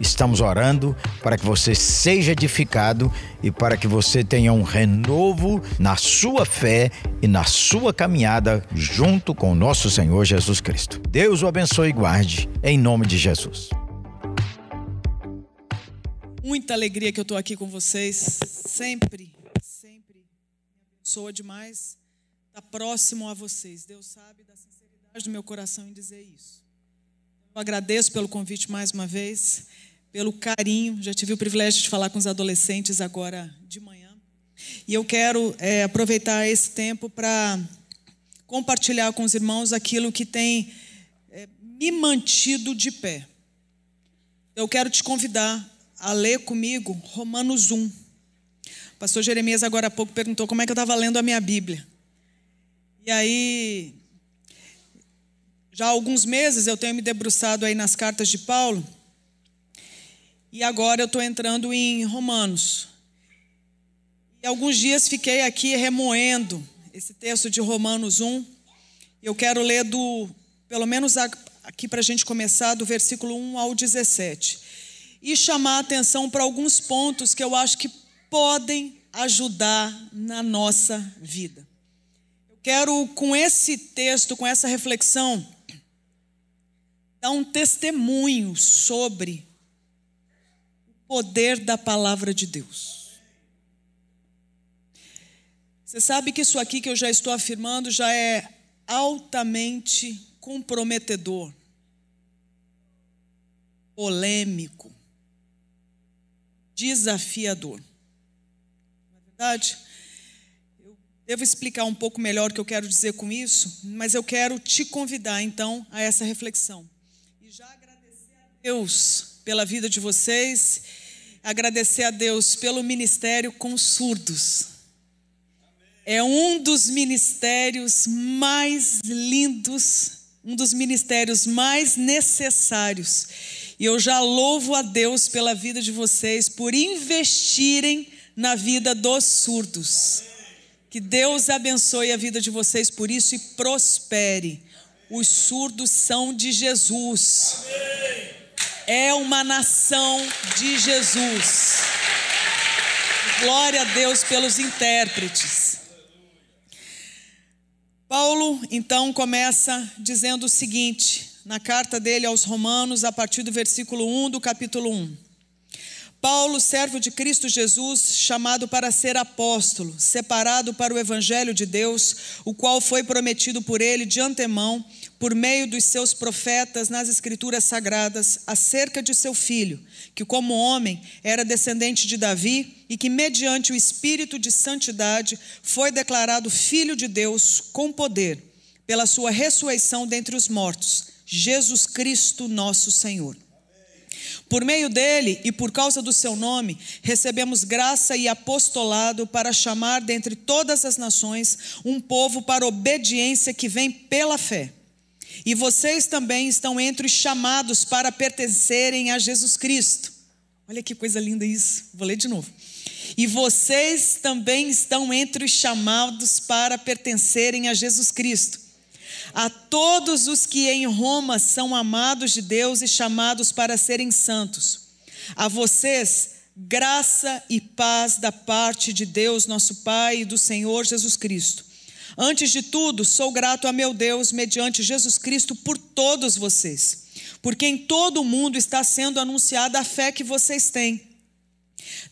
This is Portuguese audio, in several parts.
Estamos orando para que você seja edificado e para que você tenha um renovo na sua fé e na sua caminhada junto com o nosso Senhor Jesus Cristo. Deus o abençoe e guarde em nome de Jesus. Muita alegria que eu estou aqui com vocês, sempre abençoa demais estar próximo a vocês. Deus sabe da sinceridade do meu coração em dizer isso. Eu agradeço pelo convite mais uma vez, pelo carinho. Já tive o privilégio de falar com os adolescentes agora de manhã. E eu quero é, aproveitar esse tempo para compartilhar com os irmãos aquilo que tem é, me mantido de pé. Eu quero te convidar a ler comigo Romanos 1 pastor Jeremias, agora há pouco, perguntou como é que eu estava lendo a minha Bíblia. E aí, já há alguns meses eu tenho me debruçado aí nas cartas de Paulo. E agora eu estou entrando em Romanos. E alguns dias fiquei aqui remoendo esse texto de Romanos 1. Eu quero ler do, pelo menos aqui para a gente começar, do versículo 1 ao 17. E chamar a atenção para alguns pontos que eu acho que podem ajudar na nossa vida. Eu quero, com esse texto, com essa reflexão, dar um testemunho sobre o poder da palavra de Deus. Você sabe que isso aqui que eu já estou afirmando já é altamente comprometedor, polêmico, desafiador verdade? Eu devo explicar um pouco melhor o que eu quero dizer com isso, mas eu quero te convidar então a essa reflexão. E já agradecer a Deus pela vida de vocês, agradecer a Deus pelo ministério com surdos. É um dos ministérios mais lindos, um dos ministérios mais necessários. E eu já louvo a Deus pela vida de vocês, por investirem na vida dos surdos. Que Deus abençoe a vida de vocês por isso e prospere. Os surdos são de Jesus. É uma nação de Jesus. Glória a Deus pelos intérpretes. Paulo então começa dizendo o seguinte, na carta dele aos Romanos, a partir do versículo 1 do capítulo 1. Paulo, servo de Cristo Jesus, chamado para ser apóstolo, separado para o evangelho de Deus, o qual foi prometido por ele de antemão, por meio dos seus profetas nas escrituras sagradas, acerca de seu filho, que como homem era descendente de Davi e que mediante o espírito de santidade foi declarado filho de Deus com poder, pela sua ressurreição dentre os mortos, Jesus Cristo, nosso Senhor por meio dele e por causa do seu nome, recebemos graça e apostolado para chamar dentre todas as nações um povo para obediência que vem pela fé. E vocês também estão entre os chamados para pertencerem a Jesus Cristo. Olha que coisa linda isso. Vou ler de novo. E vocês também estão entre os chamados para pertencerem a Jesus Cristo a todos os que em Roma são amados de Deus e chamados para serem santos. A vocês, graça e paz da parte de Deus, nosso Pai, e do Senhor Jesus Cristo. Antes de tudo, sou grato a meu Deus, mediante Jesus Cristo, por todos vocês, porque em todo o mundo está sendo anunciada a fé que vocês têm.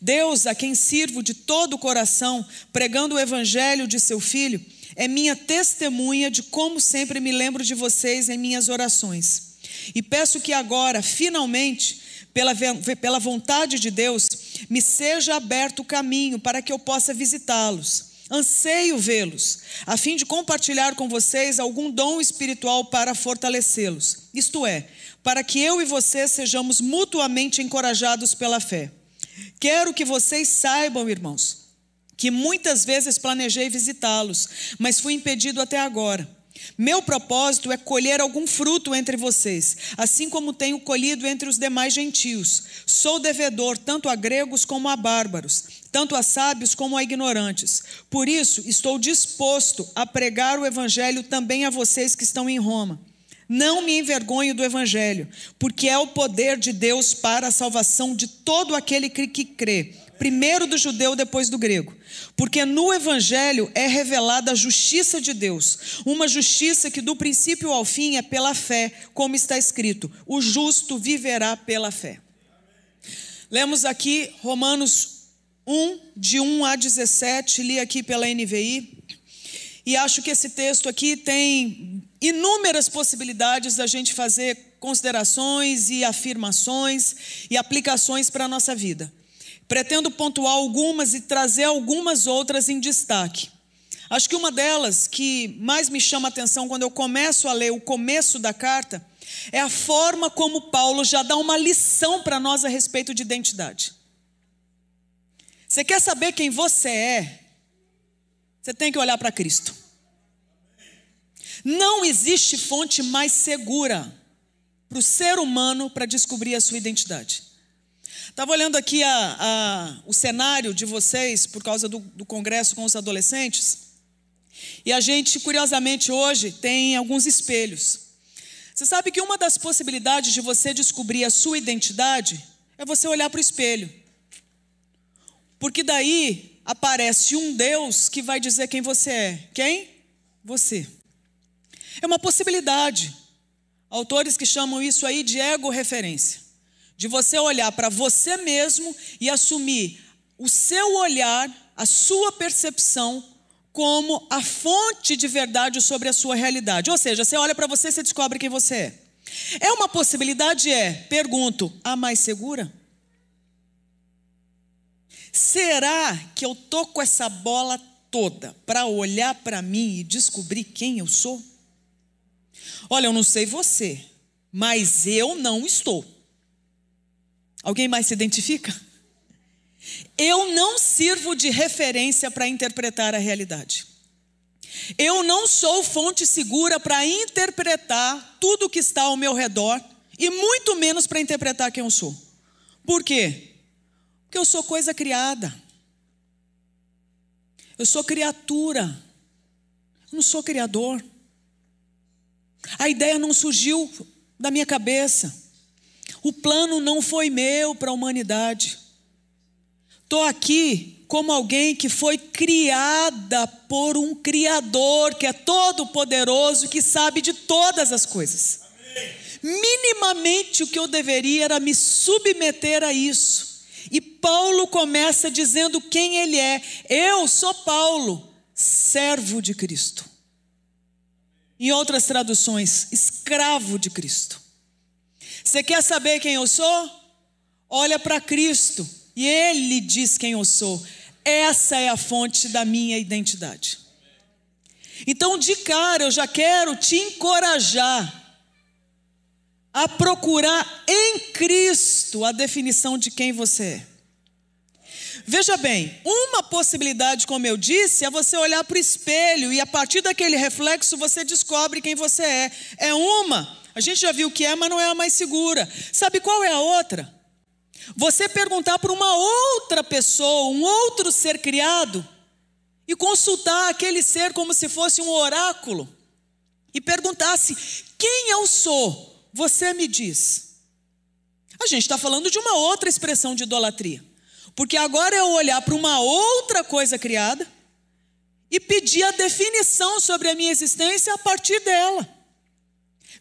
Deus, a quem sirvo de todo o coração, pregando o evangelho de seu Filho, é minha testemunha de como sempre me lembro de vocês em minhas orações. E peço que agora, finalmente, pela, pela vontade de Deus, me seja aberto o caminho para que eu possa visitá-los. Anseio vê-los, a fim de compartilhar com vocês algum dom espiritual para fortalecê-los. Isto é, para que eu e vocês sejamos mutuamente encorajados pela fé. Quero que vocês saibam, irmãos, que muitas vezes planejei visitá-los, mas fui impedido até agora. Meu propósito é colher algum fruto entre vocês, assim como tenho colhido entre os demais gentios. Sou devedor tanto a gregos como a bárbaros, tanto a sábios como a ignorantes. Por isso, estou disposto a pregar o evangelho também a vocês que estão em Roma. Não me envergonho do evangelho, porque é o poder de Deus para a salvação de todo aquele que crê primeiro do judeu, depois do grego. Porque no Evangelho é revelada a justiça de Deus, uma justiça que do princípio ao fim é pela fé, como está escrito: o justo viverá pela fé. Lemos aqui Romanos 1, de 1 a 17, li aqui pela NVI, e acho que esse texto aqui tem inúmeras possibilidades da gente fazer considerações e afirmações e aplicações para a nossa vida. Pretendo pontuar algumas e trazer algumas outras em destaque. Acho que uma delas que mais me chama a atenção quando eu começo a ler o começo da carta é a forma como Paulo já dá uma lição para nós a respeito de identidade. Você quer saber quem você é? Você tem que olhar para Cristo. Não existe fonte mais segura para o ser humano para descobrir a sua identidade. Estava olhando aqui a, a, o cenário de vocês por causa do, do congresso com os adolescentes. E a gente, curiosamente, hoje tem alguns espelhos. Você sabe que uma das possibilidades de você descobrir a sua identidade é você olhar para o espelho. Porque daí aparece um Deus que vai dizer quem você é. Quem? Você. É uma possibilidade. Autores que chamam isso aí de ego-referência de você olhar para você mesmo e assumir o seu olhar, a sua percepção como a fonte de verdade sobre a sua realidade. Ou seja, você olha para você e você descobre quem você é. É uma possibilidade, é, pergunto, a mais segura? Será que eu tô com essa bola toda para olhar para mim e descobrir quem eu sou? Olha, eu não sei você, mas eu não estou. Alguém mais se identifica? Eu não sirvo de referência para interpretar a realidade. Eu não sou fonte segura para interpretar tudo que está ao meu redor e muito menos para interpretar quem eu sou. Por quê? Porque eu sou coisa criada. Eu sou criatura. Eu não sou criador. A ideia não surgiu da minha cabeça. O plano não foi meu para a humanidade. Estou aqui como alguém que foi criada por um Criador que é todo poderoso, que sabe de todas as coisas. Amém. Minimamente o que eu deveria era me submeter a isso. E Paulo começa dizendo quem ele é. Eu sou Paulo, servo de Cristo. Em outras traduções, escravo de Cristo. Você quer saber quem eu sou? Olha para Cristo e Ele diz quem eu sou. Essa é a fonte da minha identidade. Então, de cara, eu já quero te encorajar a procurar em Cristo a definição de quem você é. Veja bem, uma possibilidade, como eu disse, é você olhar para o espelho e a partir daquele reflexo você descobre quem você é. É uma. A gente já viu que é, mas não é a mais segura. Sabe qual é a outra? Você perguntar para uma outra pessoa, um outro ser criado, e consultar aquele ser como se fosse um oráculo, e perguntasse: quem eu sou? Você me diz. A gente está falando de uma outra expressão de idolatria. Porque agora é olhar para uma outra coisa criada e pedir a definição sobre a minha existência a partir dela.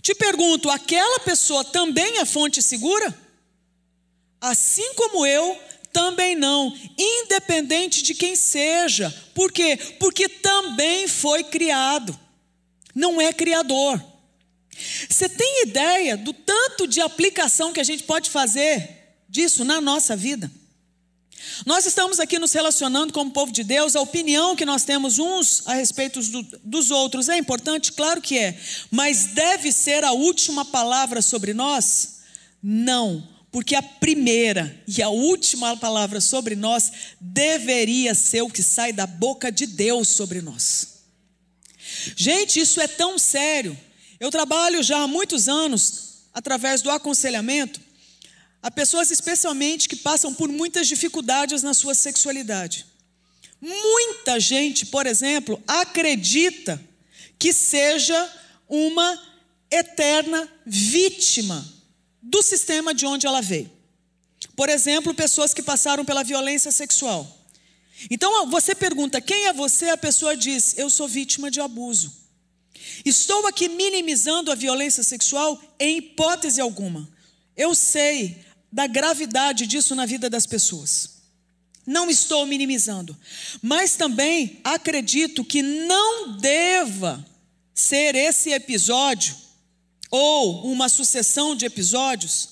Te pergunto, aquela pessoa também é fonte segura? Assim como eu, também não, independente de quem seja. Por quê? Porque também foi criado, não é criador. Você tem ideia do tanto de aplicação que a gente pode fazer disso na nossa vida? Nós estamos aqui nos relacionando como povo de Deus, a opinião que nós temos uns a respeito do, dos outros é importante? Claro que é, mas deve ser a última palavra sobre nós? Não, porque a primeira e a última palavra sobre nós deveria ser o que sai da boca de Deus sobre nós. Gente, isso é tão sério. Eu trabalho já há muitos anos, através do aconselhamento, a pessoas especialmente que passam por muitas dificuldades na sua sexualidade. Muita gente, por exemplo, acredita que seja uma eterna vítima do sistema de onde ela veio. Por exemplo, pessoas que passaram pela violência sexual. Então você pergunta: quem é você? A pessoa diz: eu sou vítima de abuso. Estou aqui minimizando a violência sexual em hipótese alguma. Eu sei da gravidade disso na vida das pessoas. Não estou minimizando, mas também acredito que não deva ser esse episódio ou uma sucessão de episódios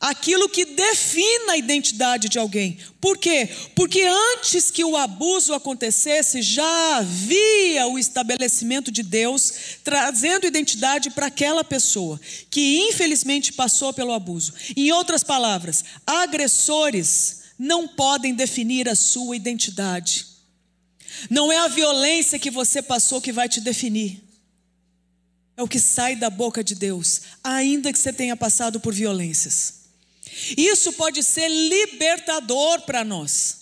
aquilo que defina a identidade de alguém. Por quê? Porque antes que o abuso acontecesse, já havia o estabelecimento de Deus trazendo identidade para aquela pessoa que infelizmente passou pelo abuso. Em outras palavras, agressores não podem definir a sua identidade. Não é a violência que você passou que vai te definir. É o que sai da boca de Deus, ainda que você tenha passado por violências. Isso pode ser libertador para nós.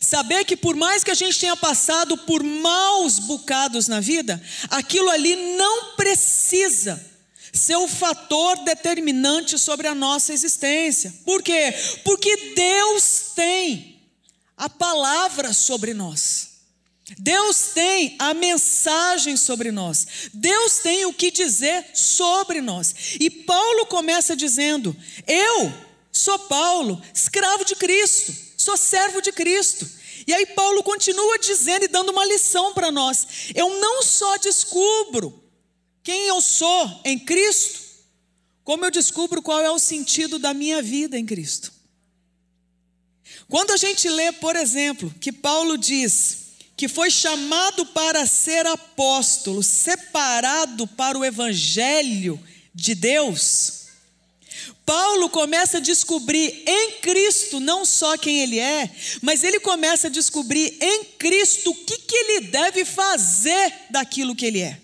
Saber que por mais que a gente tenha passado por maus bocados na vida, aquilo ali não precisa ser o fator determinante sobre a nossa existência. Por quê? Porque Deus tem a palavra sobre nós. Deus tem a mensagem sobre nós. Deus tem o que dizer sobre nós. E Paulo começa dizendo: Eu sou Paulo, escravo de Cristo, sou servo de Cristo. E aí Paulo continua dizendo e dando uma lição para nós. Eu não só descubro quem eu sou em Cristo, como eu descubro qual é o sentido da minha vida em Cristo. Quando a gente lê, por exemplo, que Paulo diz que foi chamado para ser apóstolo, separado para o evangelho de Deus, Paulo começa a descobrir em Cristo não só quem ele é, mas ele começa a descobrir em Cristo o que, que ele deve fazer daquilo que ele é.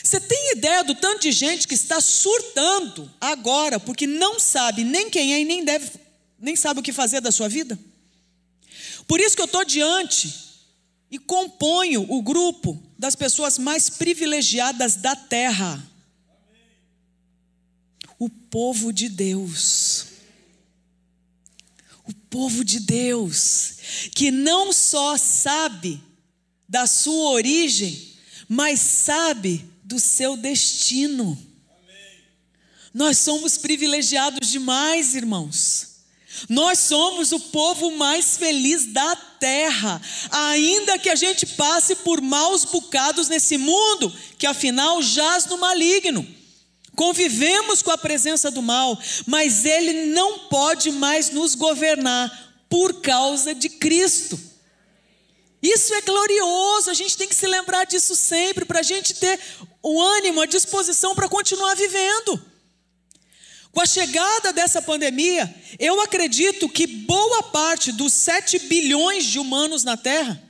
Você tem ideia do tanto de gente que está surtando agora porque não sabe nem quem é e nem deve, nem sabe o que fazer da sua vida? Por isso que eu estou diante e componho o grupo das pessoas mais privilegiadas da terra. O povo de Deus. O povo de Deus, que não só sabe da sua origem, mas sabe do seu destino. Nós somos privilegiados demais, irmãos. Nós somos o povo mais feliz da terra, ainda que a gente passe por maus bocados nesse mundo, que afinal jaz no maligno. Convivemos com a presença do mal, mas ele não pode mais nos governar por causa de Cristo. Isso é glorioso, a gente tem que se lembrar disso sempre, para a gente ter o ânimo, a disposição para continuar vivendo. Com a chegada dessa pandemia, eu acredito que boa parte dos 7 bilhões de humanos na Terra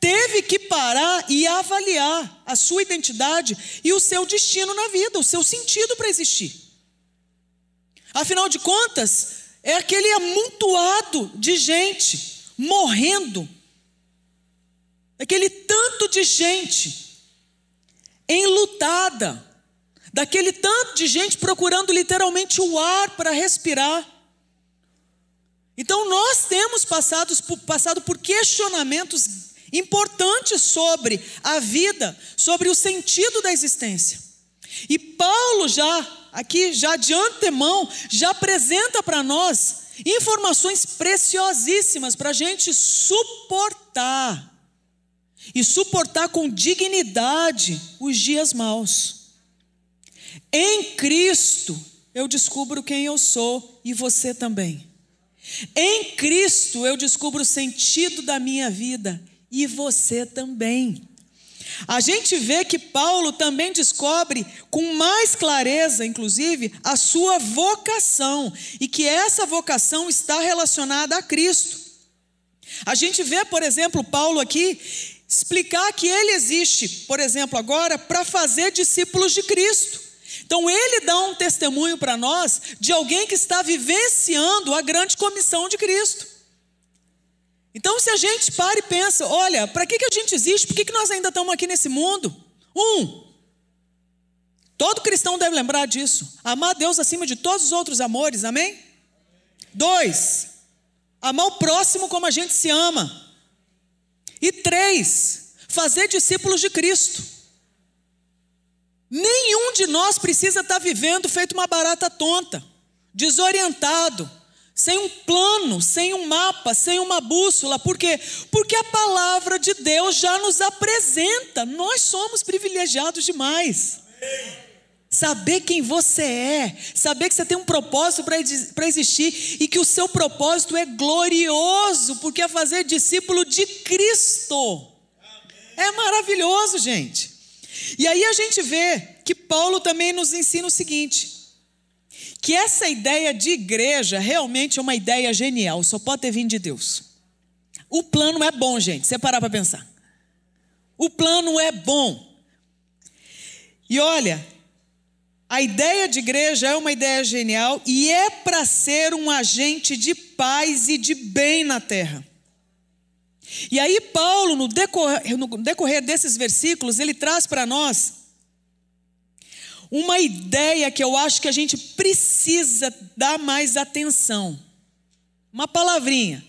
teve que parar e avaliar a sua identidade e o seu destino na vida, o seu sentido para existir. Afinal de contas, é aquele amontoado de gente morrendo, aquele tanto de gente enlutada, daquele tanto de gente procurando literalmente o ar para respirar. Então nós temos passado por, passado por questionamentos importantes sobre a vida, sobre o sentido da existência. E Paulo já, aqui, já de antemão, já apresenta para nós informações preciosíssimas para a gente suportar. E suportar com dignidade os dias maus. Em Cristo eu descubro quem eu sou e você também. Em Cristo eu descubro o sentido da minha vida e você também. A gente vê que Paulo também descobre com mais clareza, inclusive, a sua vocação e que essa vocação está relacionada a Cristo. A gente vê, por exemplo, Paulo aqui explicar que ele existe, por exemplo, agora, para fazer discípulos de Cristo. Então, ele dá um testemunho para nós de alguém que está vivenciando a grande comissão de Cristo. Então, se a gente para e pensa, olha, para que, que a gente existe? Por que, que nós ainda estamos aqui nesse mundo? Um, todo cristão deve lembrar disso. Amar Deus acima de todos os outros amores, amém? Dois, amar o próximo como a gente se ama. E três, fazer discípulos de Cristo. Nenhum de nós precisa estar vivendo feito uma barata tonta, desorientado sem um plano, sem um mapa, sem uma bússola. Por quê? Porque a palavra de Deus já nos apresenta. Nós somos privilegiados demais. Saber quem você é, saber que você tem um propósito para existir e que o seu propósito é glorioso, porque é fazer discípulo de Cristo. É maravilhoso, gente. E aí a gente vê que Paulo também nos ensina o seguinte: que essa ideia de igreja realmente é uma ideia genial, só pode ter vindo de Deus. O plano é bom, gente, você parar para pensar. O plano é bom. E olha, a ideia de igreja é uma ideia genial e é para ser um agente de paz e de bem na terra. E aí, Paulo, no decorrer, no decorrer desses versículos, ele traz para nós uma ideia que eu acho que a gente precisa dar mais atenção. Uma palavrinha: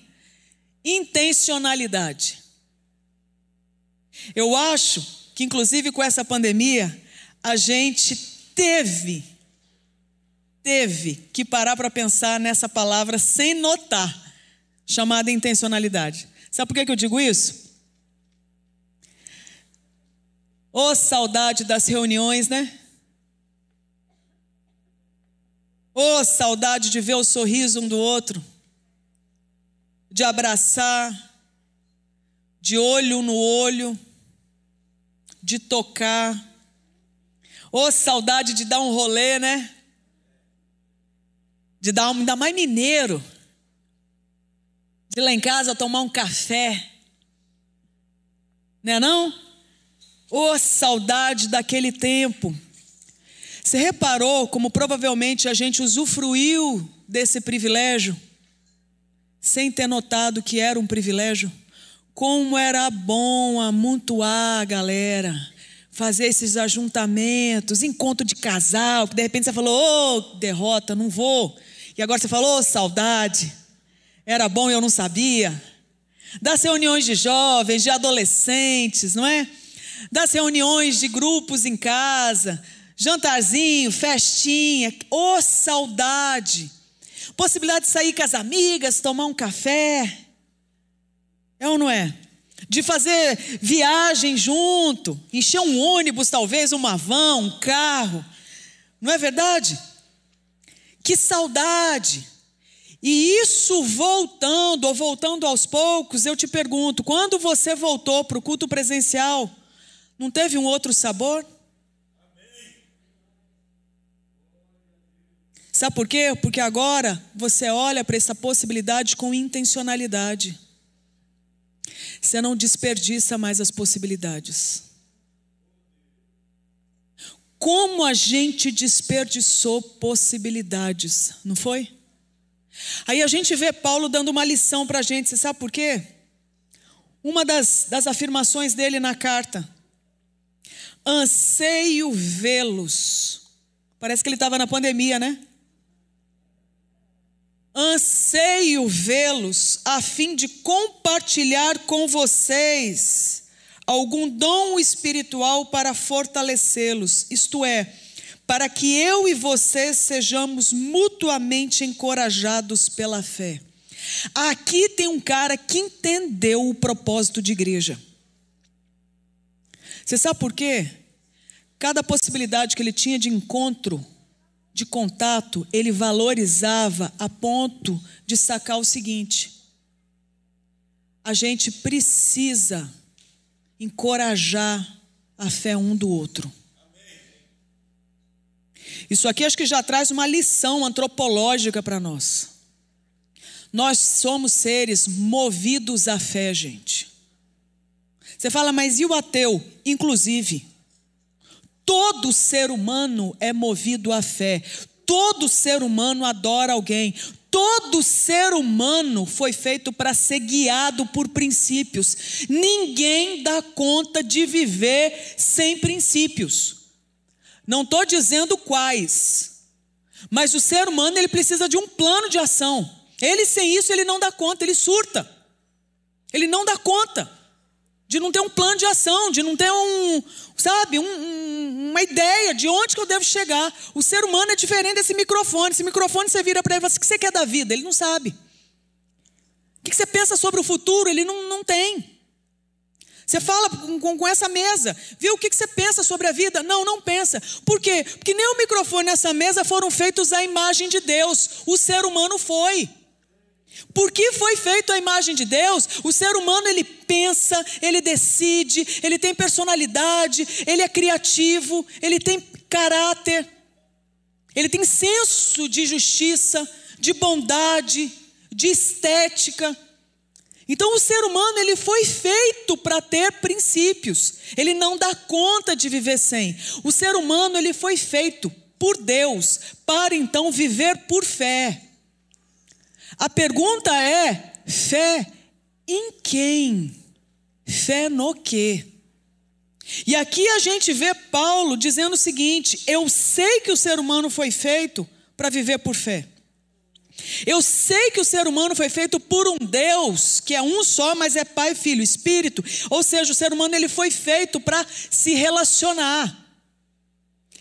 intencionalidade. Eu acho que, inclusive com essa pandemia, a gente teve, teve que parar para pensar nessa palavra sem notar, chamada intencionalidade. Sabe por que eu digo isso? Ô oh, saudade das reuniões, né? Oh, saudade de ver o sorriso um do outro, de abraçar, de olho no olho, de tocar. Oh, saudade de dar um rolê, né? De dar um, ainda mais mineiro. De lá em casa tomar um café. Não é não? Oh, saudade daquele tempo você reparou como provavelmente a gente usufruiu desse privilégio sem ter notado que era um privilégio? Como era bom amontoar a galera, fazer esses ajuntamentos, encontro de casal, que de repente você falou, ô, oh, derrota, não vou. E agora você falou, oh, saudade, era bom e eu não sabia. Das reuniões de jovens, de adolescentes, não é? Das reuniões de grupos em casa, jantarzinho, festinha, ô oh, saudade. Possibilidade de sair com as amigas, tomar um café. É ou não é? De fazer viagem junto, encher um ônibus, talvez, uma van, um carro. Não é verdade? Que saudade. E isso voltando, ou voltando aos poucos, eu te pergunto: quando você voltou para o culto presencial, não teve um outro sabor? Sabe por quê? Porque agora você olha para essa possibilidade com intencionalidade. Você não desperdiça mais as possibilidades. Como a gente desperdiçou possibilidades, não foi? Aí a gente vê Paulo dando uma lição para a gente, você sabe por quê? Uma das, das afirmações dele na carta: anseio vê-los. Parece que ele estava na pandemia, né? Anseio vê-los a fim de compartilhar com vocês algum dom espiritual para fortalecê-los, isto é, para que eu e vocês sejamos mutuamente encorajados pela fé. Aqui tem um cara que entendeu o propósito de igreja. Você sabe por quê? Cada possibilidade que ele tinha de encontro de contato, ele valorizava a ponto de sacar o seguinte: a gente precisa encorajar a fé um do outro. Isso aqui acho que já traz uma lição antropológica para nós. Nós somos seres movidos à fé, gente. Você fala, mas e o ateu? Inclusive, todo ser humano é movido à fé. Todo ser humano adora alguém. Todo ser humano foi feito para ser guiado por princípios. Ninguém dá conta de viver sem princípios. Não estou dizendo quais, mas o ser humano ele precisa de um plano de ação. Ele sem isso ele não dá conta, ele surta. Ele não dá conta de não ter um plano de ação, de não ter um, sabe, um, um, uma ideia de onde que eu devo chegar. O ser humano é diferente desse microfone. Esse microfone você vira para ele e fala assim, o que você quer da vida? Ele não sabe. O que você pensa sobre o futuro? Ele não, não tem. Você fala com, com, com, essa mesa, viu o que, que você pensa sobre a vida? Não, não pensa. Por quê? Porque nem o microfone nessa mesa foram feitos à imagem de Deus. O ser humano foi. Porque foi feito a imagem de Deus, o ser humano ele pensa, ele decide, ele tem personalidade, ele é criativo, ele tem caráter, ele tem senso de justiça, de bondade, de estética. Então o ser humano ele foi feito para ter princípios. Ele não dá conta de viver sem. O ser humano ele foi feito por Deus para então viver por fé. A pergunta é: fé em quem? Fé no quê? E aqui a gente vê Paulo dizendo o seguinte: eu sei que o ser humano foi feito para viver por fé. Eu sei que o ser humano foi feito por um Deus que é um só, mas é Pai, Filho, Espírito. Ou seja, o ser humano ele foi feito para se relacionar.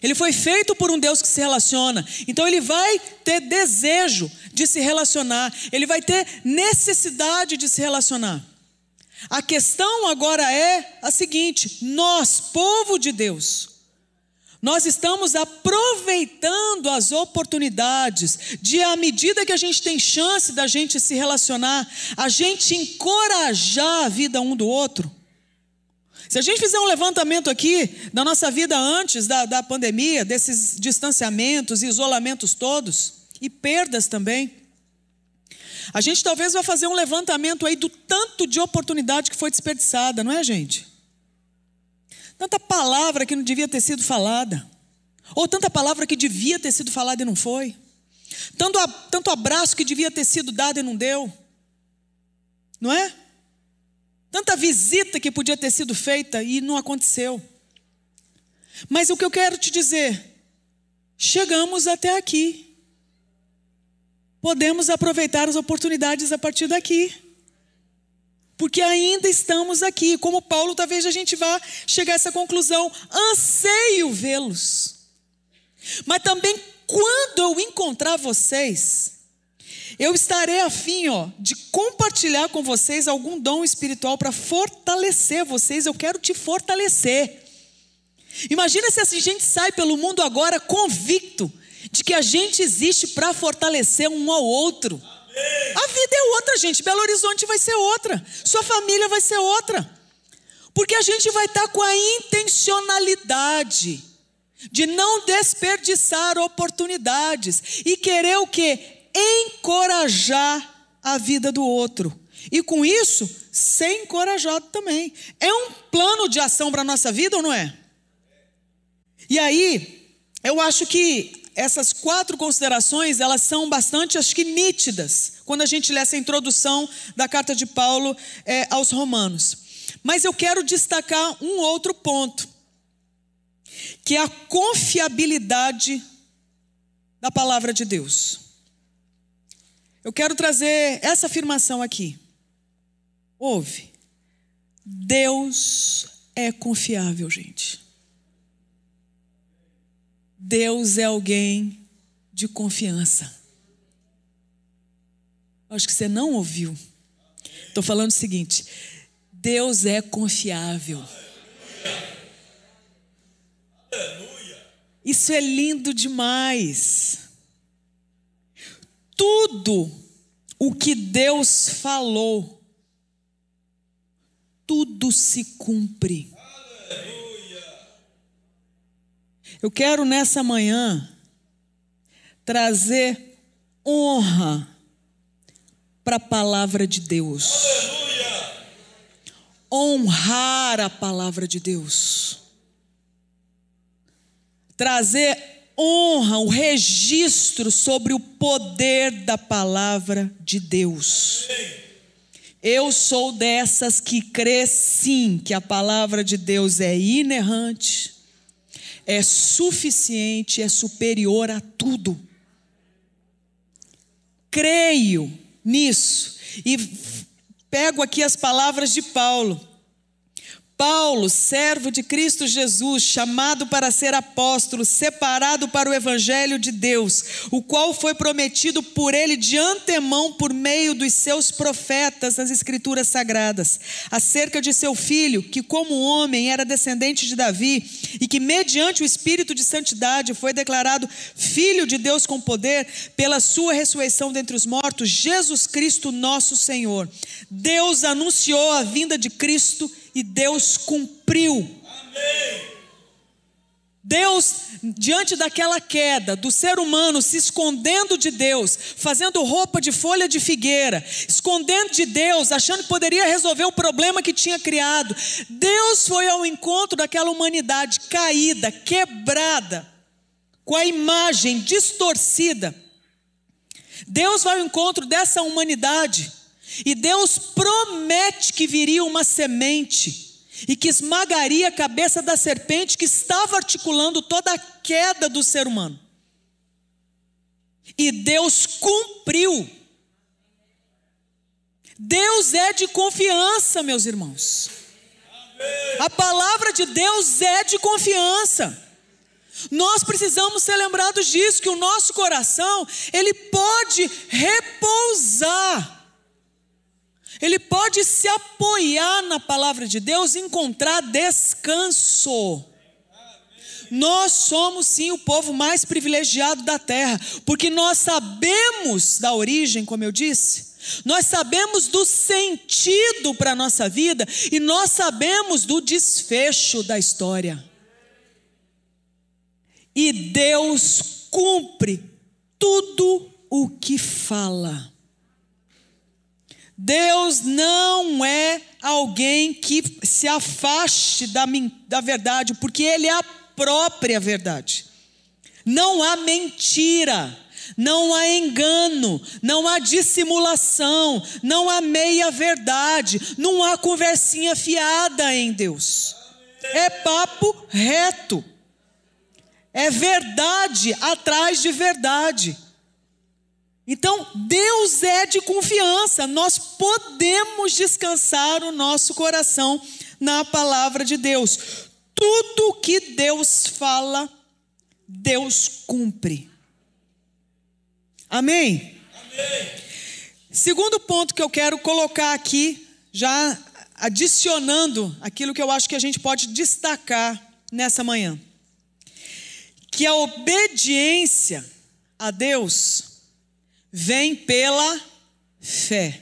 Ele foi feito por um Deus que se relaciona. Então ele vai ter desejo de se relacionar, ele vai ter necessidade de se relacionar. A questão agora é a seguinte: nós, povo de Deus, nós estamos aproveitando as oportunidades de, à medida que a gente tem chance da gente se relacionar, a gente encorajar a vida um do outro. Se a gente fizer um levantamento aqui da nossa vida antes da, da pandemia, desses distanciamentos e isolamentos todos, e perdas também, a gente talvez vai fazer um levantamento aí do tanto de oportunidade que foi desperdiçada, não é, gente? Tanta palavra que não devia ter sido falada, ou tanta palavra que devia ter sido falada e não foi, tanto, tanto abraço que devia ter sido dado e não deu, não é? Tanta visita que podia ter sido feita e não aconteceu. Mas o que eu quero te dizer, chegamos até aqui. Podemos aproveitar as oportunidades a partir daqui. Porque ainda estamos aqui. Como Paulo, talvez a gente vá chegar a essa conclusão. Anseio vê-los. Mas também, quando eu encontrar vocês, eu estarei afim, ó, de compartilhar com vocês algum dom espiritual para fortalecer vocês. Eu quero te fortalecer. Imagina se a gente sai pelo mundo agora convicto de que a gente existe para fortalecer um ao outro. A vida é outra, gente. Belo Horizonte vai ser outra. Sua família vai ser outra. Porque a gente vai estar tá com a intencionalidade de não desperdiçar oportunidades e querer o quê? encorajar a vida do outro. E com isso, ser encorajado também. É um plano de ação para a nossa vida ou não é? E aí, eu acho que essas quatro considerações, elas são bastante, acho que nítidas, quando a gente lê essa introdução da carta de Paulo é, aos romanos. Mas eu quero destacar um outro ponto, que é a confiabilidade da palavra de Deus. Eu quero trazer essa afirmação aqui. Ouve. Deus é confiável, gente. Deus é alguém de confiança. Acho que você não ouviu. Estou falando o seguinte: Deus é confiável. Isso é lindo demais tudo o que Deus falou, tudo se cumpre. Eu quero nessa manhã trazer honra para a palavra de Deus. honrar a palavra de Deus. Trazer honra, o registro sobre o poder da palavra de Deus. Eu sou dessas que crê sim que a palavra de Deus é inerrante, é suficiente, é superior a tudo. Creio nisso e pego aqui as palavras de Paulo. Paulo, servo de Cristo Jesus, chamado para ser apóstolo, separado para o evangelho de Deus, o qual foi prometido por ele de antemão por meio dos seus profetas nas escrituras sagradas, acerca de seu filho, que como homem era descendente de Davi e que mediante o espírito de santidade foi declarado filho de Deus com poder pela sua ressurreição dentre os mortos, Jesus Cristo, nosso Senhor. Deus anunciou a vinda de Cristo e Deus cumpriu. Deus, diante daquela queda do ser humano se escondendo de Deus, fazendo roupa de folha de figueira, escondendo de Deus, achando que poderia resolver o problema que tinha criado, Deus foi ao encontro daquela humanidade caída, quebrada, com a imagem distorcida. Deus vai ao encontro dessa humanidade e Deus promete que viria uma semente e que esmagaria a cabeça da serpente que estava articulando toda a queda do ser humano. E Deus cumpriu. Deus é de confiança, meus irmãos. A palavra de Deus é de confiança. Nós precisamos ser lembrados disso, que o nosso coração, ele pode repousar ele pode se apoiar na palavra de Deus e encontrar descanso. Nós somos sim o povo mais privilegiado da terra, porque nós sabemos da origem, como eu disse, nós sabemos do sentido para a nossa vida e nós sabemos do desfecho da história. E Deus cumpre tudo o que fala. Deus não é alguém que se afaste da, da verdade, porque Ele é a própria verdade. Não há mentira, não há engano, não há dissimulação, não há meia-verdade, não há conversinha fiada em Deus. É papo reto, é verdade atrás de verdade. Então, Deus é de confiança, nós podemos descansar o nosso coração na palavra de Deus. Tudo que Deus fala, Deus cumpre. Amém? Amém? Segundo ponto que eu quero colocar aqui, já adicionando aquilo que eu acho que a gente pode destacar nessa manhã, que a obediência a Deus vem pela fé.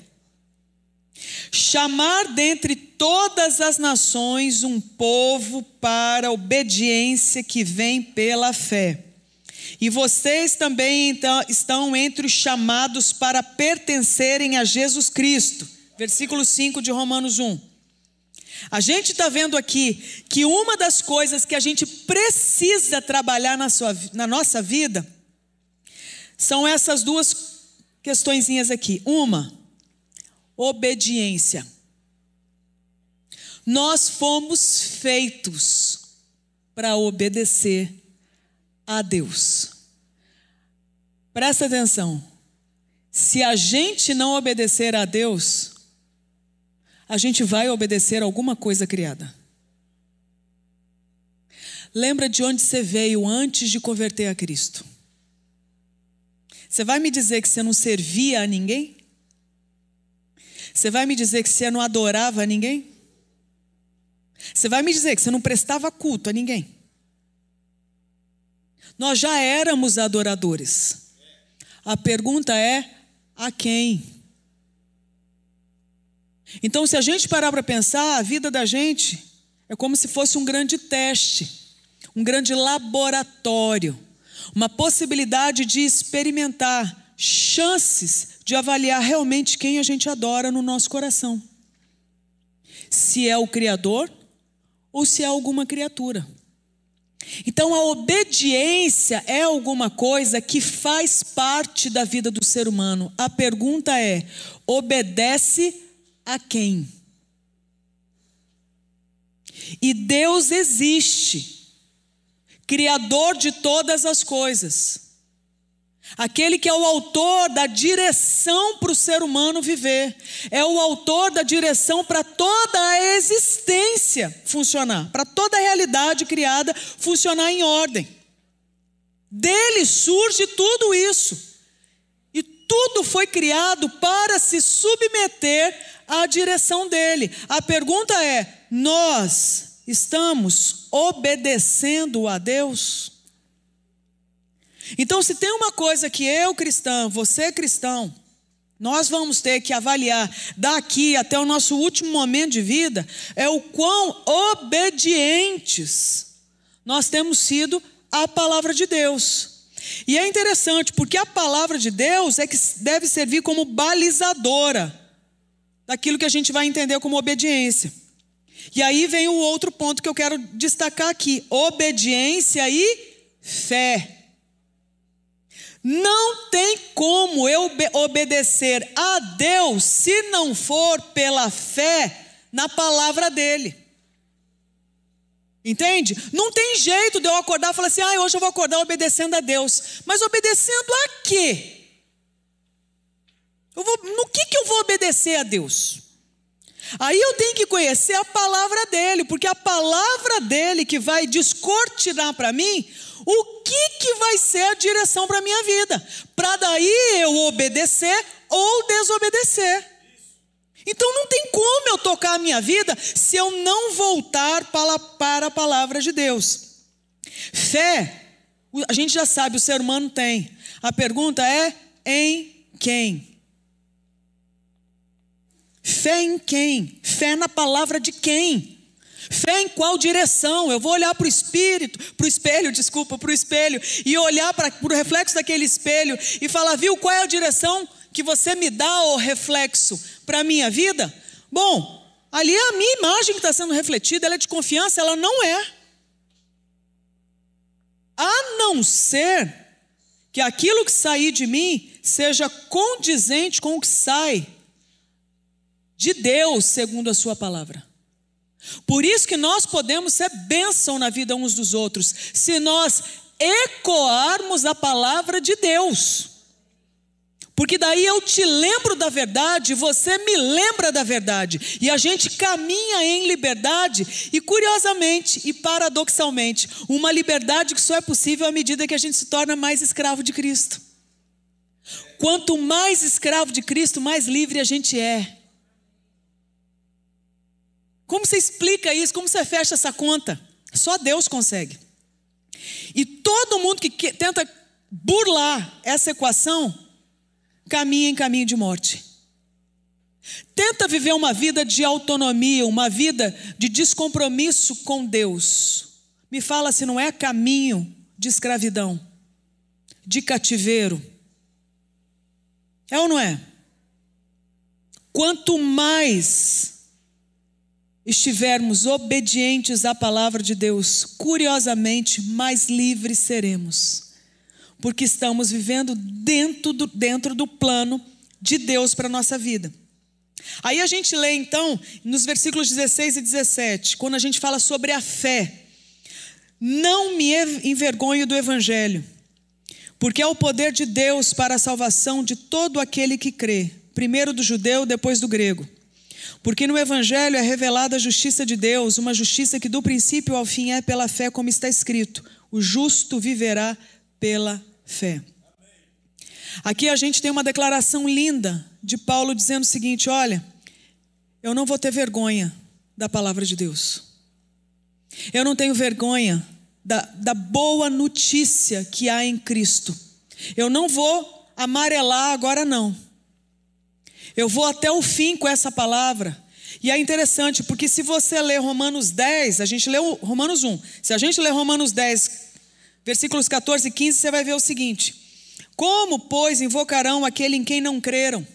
Chamar dentre todas as nações um povo para a obediência que vem pela fé. E vocês também então, estão entre os chamados para pertencerem a Jesus Cristo. Versículo 5 de Romanos 1. A gente está vendo aqui que uma das coisas que a gente precisa trabalhar na, sua, na nossa vida são essas duas questõezinhas aqui. Uma, obediência. Nós fomos feitos para obedecer a Deus. Presta atenção. Se a gente não obedecer a Deus, a gente vai obedecer alguma coisa criada. Lembra de onde você veio antes de converter a Cristo? Você vai me dizer que você não servia a ninguém? Você vai me dizer que você não adorava a ninguém? Você vai me dizer que você não prestava culto a ninguém? Nós já éramos adoradores. A pergunta é: a quem? Então, se a gente parar para pensar, a vida da gente é como se fosse um grande teste, um grande laboratório uma possibilidade de experimentar chances de avaliar realmente quem a gente adora no nosso coração. se é o Criador ou se é alguma criatura. Então, a obediência é alguma coisa que faz parte da vida do ser humano. A pergunta é: obedece a quem? E Deus existe, Criador de todas as coisas. Aquele que é o autor da direção para o ser humano viver, é o autor da direção para toda a existência funcionar, para toda a realidade criada funcionar em ordem. Dele surge tudo isso. E tudo foi criado para se submeter à direção dele. A pergunta é: nós estamos obedecendo a Deus? Então, se tem uma coisa que eu cristão, você cristão, nós vamos ter que avaliar daqui até o nosso último momento de vida, é o quão obedientes nós temos sido à palavra de Deus. E é interessante, porque a palavra de Deus é que deve servir como balizadora daquilo que a gente vai entender como obediência. E aí vem o outro ponto que eu quero destacar aqui: obediência e fé. Não tem como eu obedecer a Deus se não for pela fé na palavra dEle. Entende? Não tem jeito de eu acordar e falar assim: ah, hoje eu vou acordar obedecendo a Deus. Mas obedecendo a quê? Eu vou, no que, que eu vou obedecer a Deus? Aí eu tenho que conhecer a palavra dele, porque a palavra dele que vai descortinar para mim o que, que vai ser a direção para a minha vida, para daí eu obedecer ou desobedecer. Então não tem como eu tocar a minha vida se eu não voltar para, para a palavra de Deus. Fé, a gente já sabe, o ser humano tem. A pergunta é: em quem? Fé em quem? Fé na palavra de quem? Fé em qual direção? Eu vou olhar para o espírito, para o espelho, desculpa, para o espelho, e olhar para o reflexo daquele espelho e falar, viu, qual é a direção que você me dá, o reflexo, para a minha vida? Bom, ali é a minha imagem que está sendo refletida, ela é de confiança, ela não é. A não ser que aquilo que sair de mim seja condizente com o que sai de Deus, segundo a Sua palavra. Por isso que nós podemos ser bênção na vida uns dos outros, se nós ecoarmos a palavra de Deus. Porque daí eu te lembro da verdade, você me lembra da verdade, e a gente caminha em liberdade, e curiosamente e paradoxalmente, uma liberdade que só é possível à medida que a gente se torna mais escravo de Cristo. Quanto mais escravo de Cristo, mais livre a gente é. Como você explica isso? Como você fecha essa conta? Só Deus consegue. E todo mundo que tenta burlar essa equação caminha em caminho de morte. Tenta viver uma vida de autonomia, uma vida de descompromisso com Deus. Me fala se não é caminho de escravidão, de cativeiro. É ou não é? Quanto mais estivermos obedientes à palavra de Deus, curiosamente, mais livres seremos. Porque estamos vivendo dentro do, dentro do plano de Deus para a nossa vida. Aí a gente lê então, nos versículos 16 e 17, quando a gente fala sobre a fé. Não me envergonho do Evangelho, porque é o poder de Deus para a salvação de todo aquele que crê, primeiro do judeu, depois do grego. Porque no Evangelho é revelada a justiça de Deus, uma justiça que do princípio ao fim é pela fé, como está escrito: o justo viverá pela fé. Aqui a gente tem uma declaração linda de Paulo dizendo o seguinte: olha, eu não vou ter vergonha da palavra de Deus, eu não tenho vergonha da, da boa notícia que há em Cristo, eu não vou amarelar agora, não. Eu vou até o fim com essa palavra. E é interessante, porque se você ler Romanos 10, a gente leu Romanos 1. Se a gente ler Romanos 10, versículos 14 e 15, você vai ver o seguinte: Como, pois, invocarão aquele em quem não creram?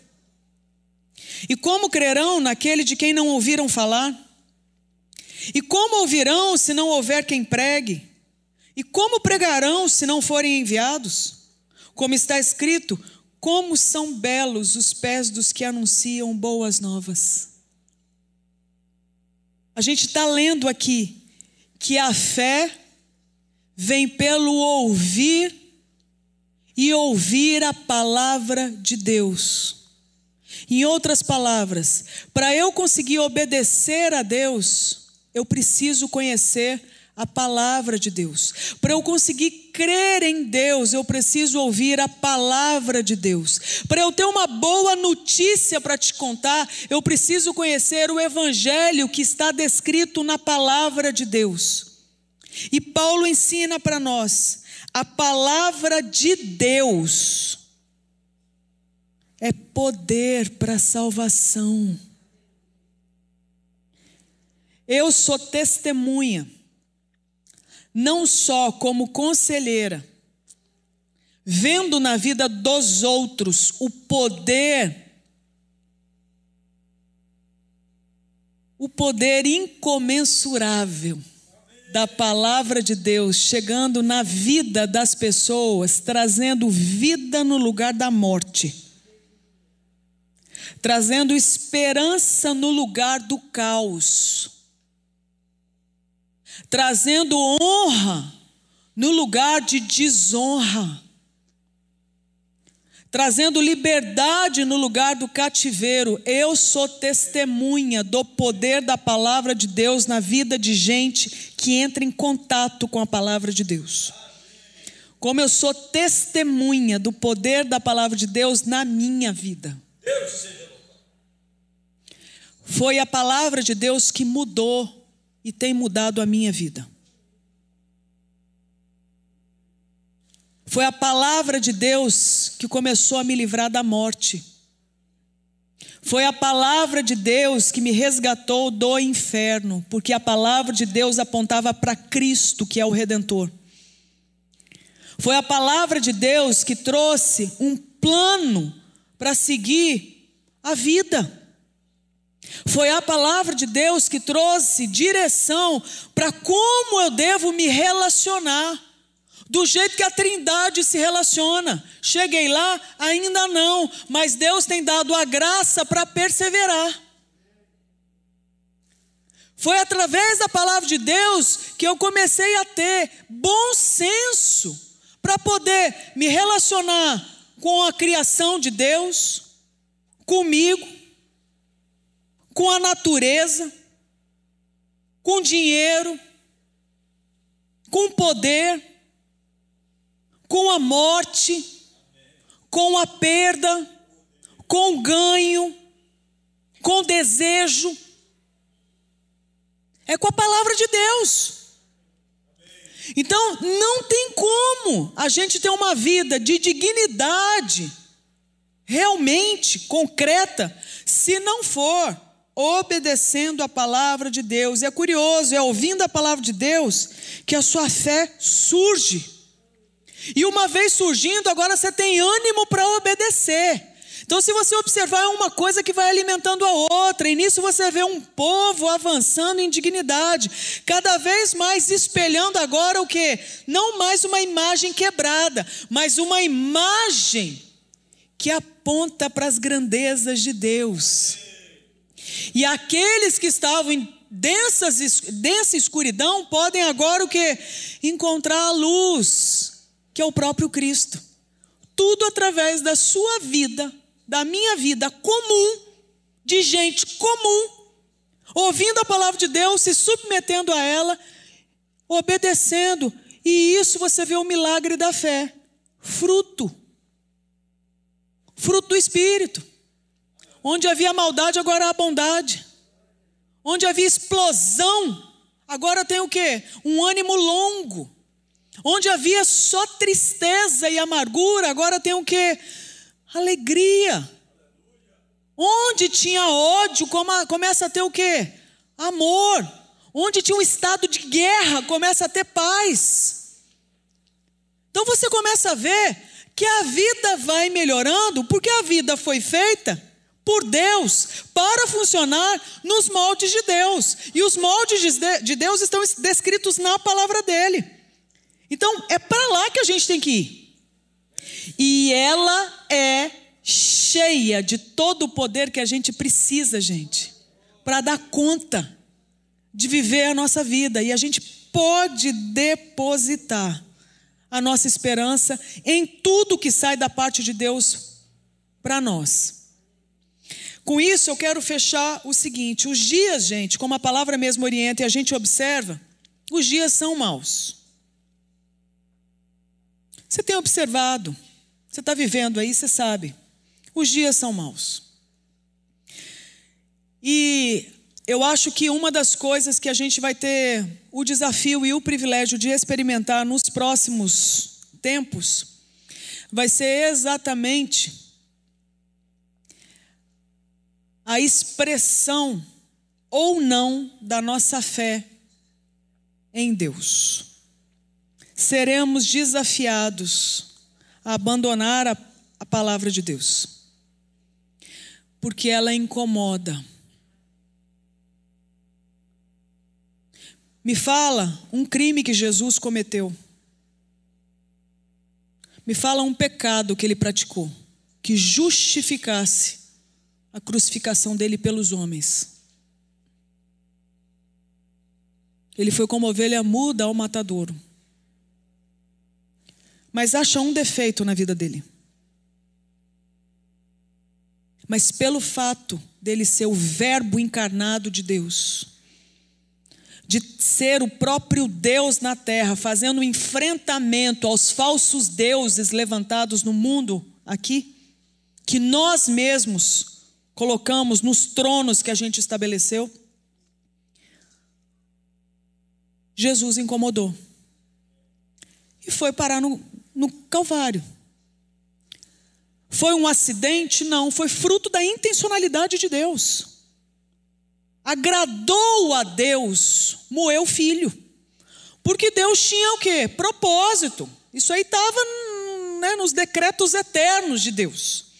E como crerão naquele de quem não ouviram falar? E como ouvirão se não houver quem pregue? E como pregarão se não forem enviados? Como está escrito: como são belos os pés dos que anunciam boas novas. A gente está lendo aqui que a fé vem pelo ouvir e ouvir a palavra de Deus. Em outras palavras, para eu conseguir obedecer a Deus, eu preciso conhecer a palavra de Deus. Para eu conseguir crer em Deus, eu preciso ouvir a palavra de Deus. Para eu ter uma boa notícia para te contar, eu preciso conhecer o evangelho que está descrito na palavra de Deus. E Paulo ensina para nós: a palavra de Deus é poder para salvação. Eu sou testemunha não só como conselheira, vendo na vida dos outros o poder, o poder incomensurável da palavra de Deus chegando na vida das pessoas, trazendo vida no lugar da morte, trazendo esperança no lugar do caos trazendo honra no lugar de desonra, trazendo liberdade no lugar do cativeiro. Eu sou testemunha do poder da palavra de Deus na vida de gente que entra em contato com a palavra de Deus. Como eu sou testemunha do poder da palavra de Deus na minha vida. Foi a palavra de Deus que mudou e tem mudado a minha vida. Foi a palavra de Deus que começou a me livrar da morte. Foi a palavra de Deus que me resgatou do inferno, porque a palavra de Deus apontava para Cristo, que é o redentor. Foi a palavra de Deus que trouxe um plano para seguir a vida. Foi a palavra de Deus que trouxe direção para como eu devo me relacionar, do jeito que a Trindade se relaciona. Cheguei lá? Ainda não, mas Deus tem dado a graça para perseverar. Foi através da palavra de Deus que eu comecei a ter bom senso para poder me relacionar com a criação de Deus, comigo com a natureza, com dinheiro, com poder, com a morte, com a perda, com ganho, com desejo. É com a palavra de Deus. Então, não tem como a gente ter uma vida de dignidade realmente concreta se não for obedecendo a palavra de Deus. E é curioso, é ouvindo a palavra de Deus que a sua fé surge. E uma vez surgindo, agora você tem ânimo para obedecer. Então, se você observar, é uma coisa que vai alimentando a outra, e nisso você vê um povo avançando em dignidade, cada vez mais espelhando agora o que? Não mais uma imagem quebrada, mas uma imagem que aponta para as grandezas de Deus. E aqueles que estavam em densas, densa escuridão podem agora o que? Encontrar a luz, que é o próprio Cristo. Tudo através da sua vida, da minha vida comum, de gente comum, ouvindo a palavra de Deus, se submetendo a ela, obedecendo. E isso você vê o milagre da fé, fruto. Fruto do Espírito. Onde havia maldade, agora há bondade. Onde havia explosão, agora tem o quê? Um ânimo longo. Onde havia só tristeza e amargura, agora tem o quê? Alegria. Onde tinha ódio, começa a ter o quê? Amor. Onde tinha um estado de guerra, começa a ter paz. Então você começa a ver que a vida vai melhorando, porque a vida foi feita por Deus para funcionar nos moldes de Deus. E os moldes de Deus estão descritos na palavra dele. Então, é para lá que a gente tem que ir. E ela é cheia de todo o poder que a gente precisa, gente, para dar conta de viver a nossa vida. E a gente pode depositar a nossa esperança em tudo que sai da parte de Deus para nós. Com isso, eu quero fechar o seguinte: os dias, gente, como a palavra mesmo orienta e a gente observa, os dias são maus. Você tem observado, você está vivendo aí, você sabe, os dias são maus. E eu acho que uma das coisas que a gente vai ter o desafio e o privilégio de experimentar nos próximos tempos vai ser exatamente a expressão ou não da nossa fé em Deus. Seremos desafiados a abandonar a, a palavra de Deus, porque ela incomoda. Me fala um crime que Jesus cometeu. Me fala um pecado que ele praticou, que justificasse a crucificação dele pelos homens. Ele foi como ovelha muda ao matadouro. Mas acha um defeito na vida dele. Mas pelo fato dele ser o Verbo encarnado de Deus, de ser o próprio Deus na terra, fazendo um enfrentamento aos falsos deuses levantados no mundo aqui, que nós mesmos colocamos nos tronos que a gente estabeleceu, Jesus incomodou. E foi parar no, no Calvário. Foi um acidente? Não, foi fruto da intencionalidade de Deus. Agradou a Deus moer o filho. Porque Deus tinha o quê? Propósito. Isso aí estava né, nos decretos eternos de Deus.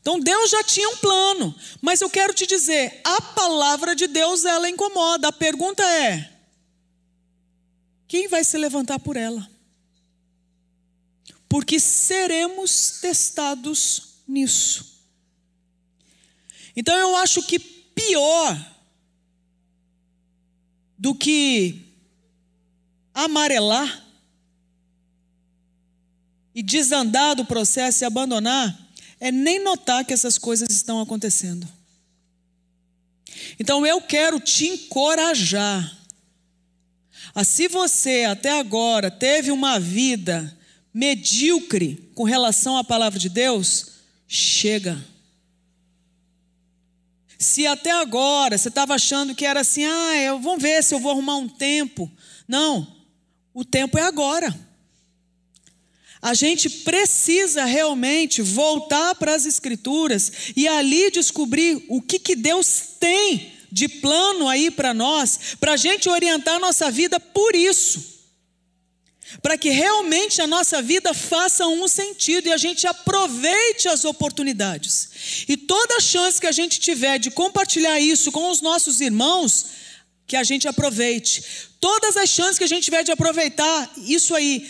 Então Deus já tinha um plano, mas eu quero te dizer, a palavra de Deus ela incomoda. A pergunta é: quem vai se levantar por ela? Porque seremos testados nisso. Então eu acho que pior do que amarelar e desandar do processo e abandonar é nem notar que essas coisas estão acontecendo. Então eu quero te encorajar. A se você até agora teve uma vida medíocre com relação à palavra de Deus, chega. Se até agora você estava achando que era assim, ah, eu, vamos ver se eu vou arrumar um tempo. Não, o tempo é agora. A gente precisa realmente voltar para as Escrituras e ali descobrir o que, que Deus tem de plano aí para nós, para a gente orientar nossa vida por isso. Para que realmente a nossa vida faça um sentido e a gente aproveite as oportunidades. E toda chance que a gente tiver de compartilhar isso com os nossos irmãos, que a gente aproveite. Todas as chances que a gente tiver de aproveitar isso aí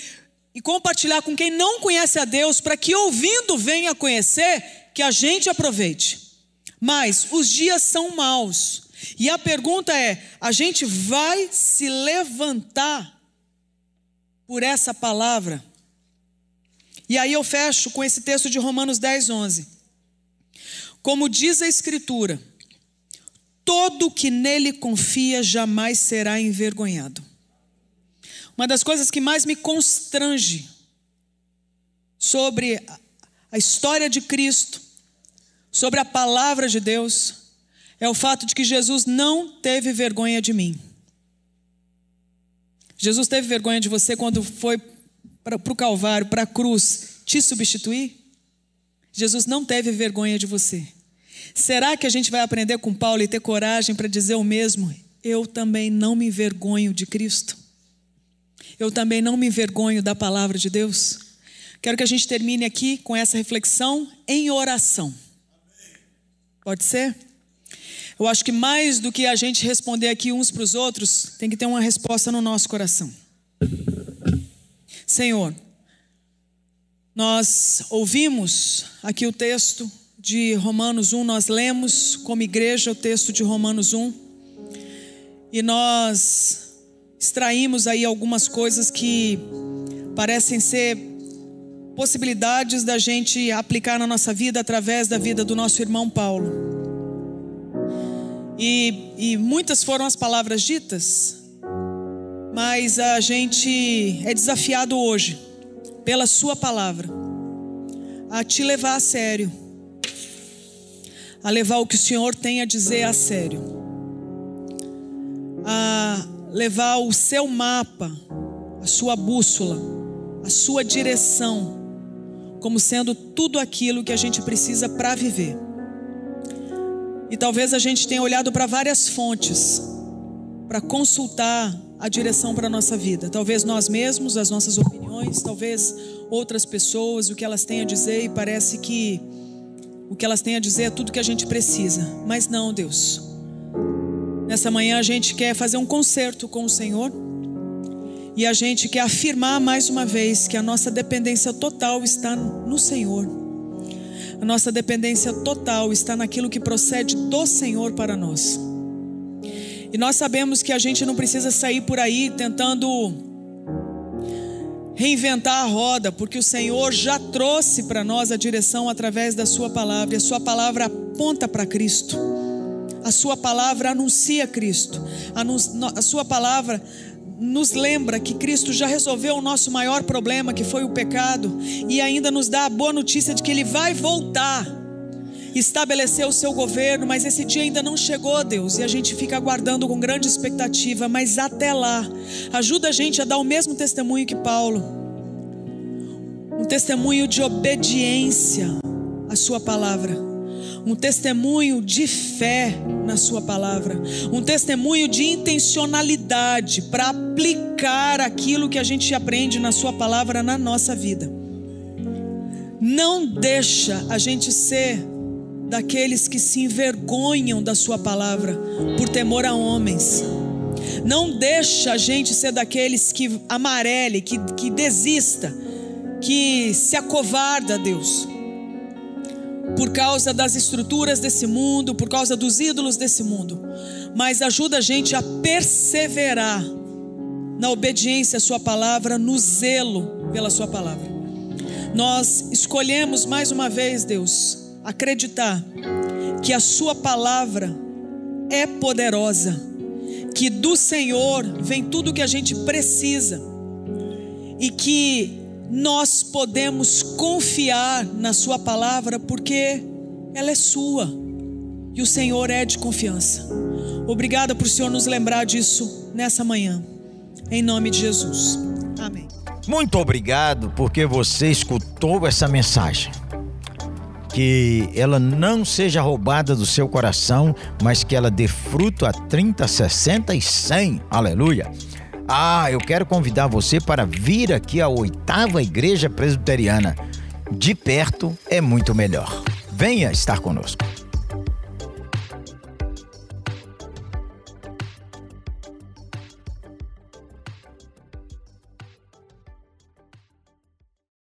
e compartilhar com quem não conhece a Deus, para que ouvindo venha conhecer, que a gente aproveite. Mas os dias são maus. E a pergunta é: a gente vai se levantar por essa palavra? E aí eu fecho com esse texto de Romanos 10, 11. Como diz a Escritura, todo que nele confia jamais será envergonhado. Uma das coisas que mais me constrange sobre a história de Cristo, sobre a palavra de Deus, é o fato de que Jesus não teve vergonha de mim. Jesus teve vergonha de você quando foi para o Calvário, para a cruz, te substituir? Jesus não teve vergonha de você. Será que a gente vai aprender com Paulo e ter coragem para dizer o mesmo? Eu também não me envergonho de Cristo eu também não me envergonho da palavra de Deus. Quero que a gente termine aqui com essa reflexão em oração. Pode ser? Eu acho que mais do que a gente responder aqui uns para os outros, tem que ter uma resposta no nosso coração. Senhor, nós ouvimos aqui o texto de Romanos 1, nós lemos como igreja o texto de Romanos 1 e nós extraímos aí algumas coisas que parecem ser possibilidades da gente aplicar na nossa vida através da vida do nosso irmão Paulo. E, e muitas foram as palavras ditas, mas a gente é desafiado hoje, pela Sua palavra, a te levar a sério, a levar o que o Senhor tem a dizer a sério, a levar o seu mapa, a sua bússola, a sua direção como sendo tudo aquilo que a gente precisa para viver. E talvez a gente tenha olhado para várias fontes para consultar a direção para a nossa vida. Talvez nós mesmos, as nossas opiniões, talvez outras pessoas, o que elas têm a dizer, e parece que o que elas têm a dizer é tudo que a gente precisa. Mas não, Deus. Nessa manhã a gente quer fazer um concerto com o Senhor e a gente quer afirmar mais uma vez que a nossa dependência total está no Senhor. A nossa dependência total está naquilo que procede do Senhor para nós. E nós sabemos que a gente não precisa sair por aí tentando reinventar a roda, porque o Senhor já trouxe para nós a direção através da Sua palavra, e a Sua palavra aponta para Cristo. A Sua palavra anuncia Cristo, a Sua palavra nos lembra que Cristo já resolveu o nosso maior problema, que foi o pecado, e ainda nos dá a boa notícia de que Ele vai voltar, estabelecer o seu governo, mas esse dia ainda não chegou, Deus, e a gente fica aguardando com grande expectativa, mas até lá, ajuda a gente a dar o mesmo testemunho que Paulo, um testemunho de obediência à Sua palavra um testemunho de fé na Sua palavra, um testemunho de intencionalidade para aplicar aquilo que a gente aprende na Sua palavra na nossa vida. Não deixa a gente ser daqueles que se envergonham da Sua palavra por temor a homens. Não deixa a gente ser daqueles que amarele, que, que desista, que se acovarda, Deus por causa das estruturas desse mundo, por causa dos ídolos desse mundo, mas ajuda a gente a perseverar na obediência à Sua palavra, no zelo pela Sua palavra. Nós escolhemos mais uma vez, Deus, acreditar que a Sua palavra é poderosa, que do Senhor vem tudo o que a gente precisa e que nós podemos confiar na Sua palavra porque ela é Sua e o Senhor é de confiança. Obrigada por o Senhor nos lembrar disso nessa manhã, em nome de Jesus. Amém. Muito obrigado porque você escutou essa mensagem. Que ela não seja roubada do seu coração, mas que ela dê fruto a 30, 60 e 100. Aleluia. Ah, eu quero convidar você para vir aqui à oitava Igreja Presbiteriana. De perto é muito melhor. Venha estar conosco.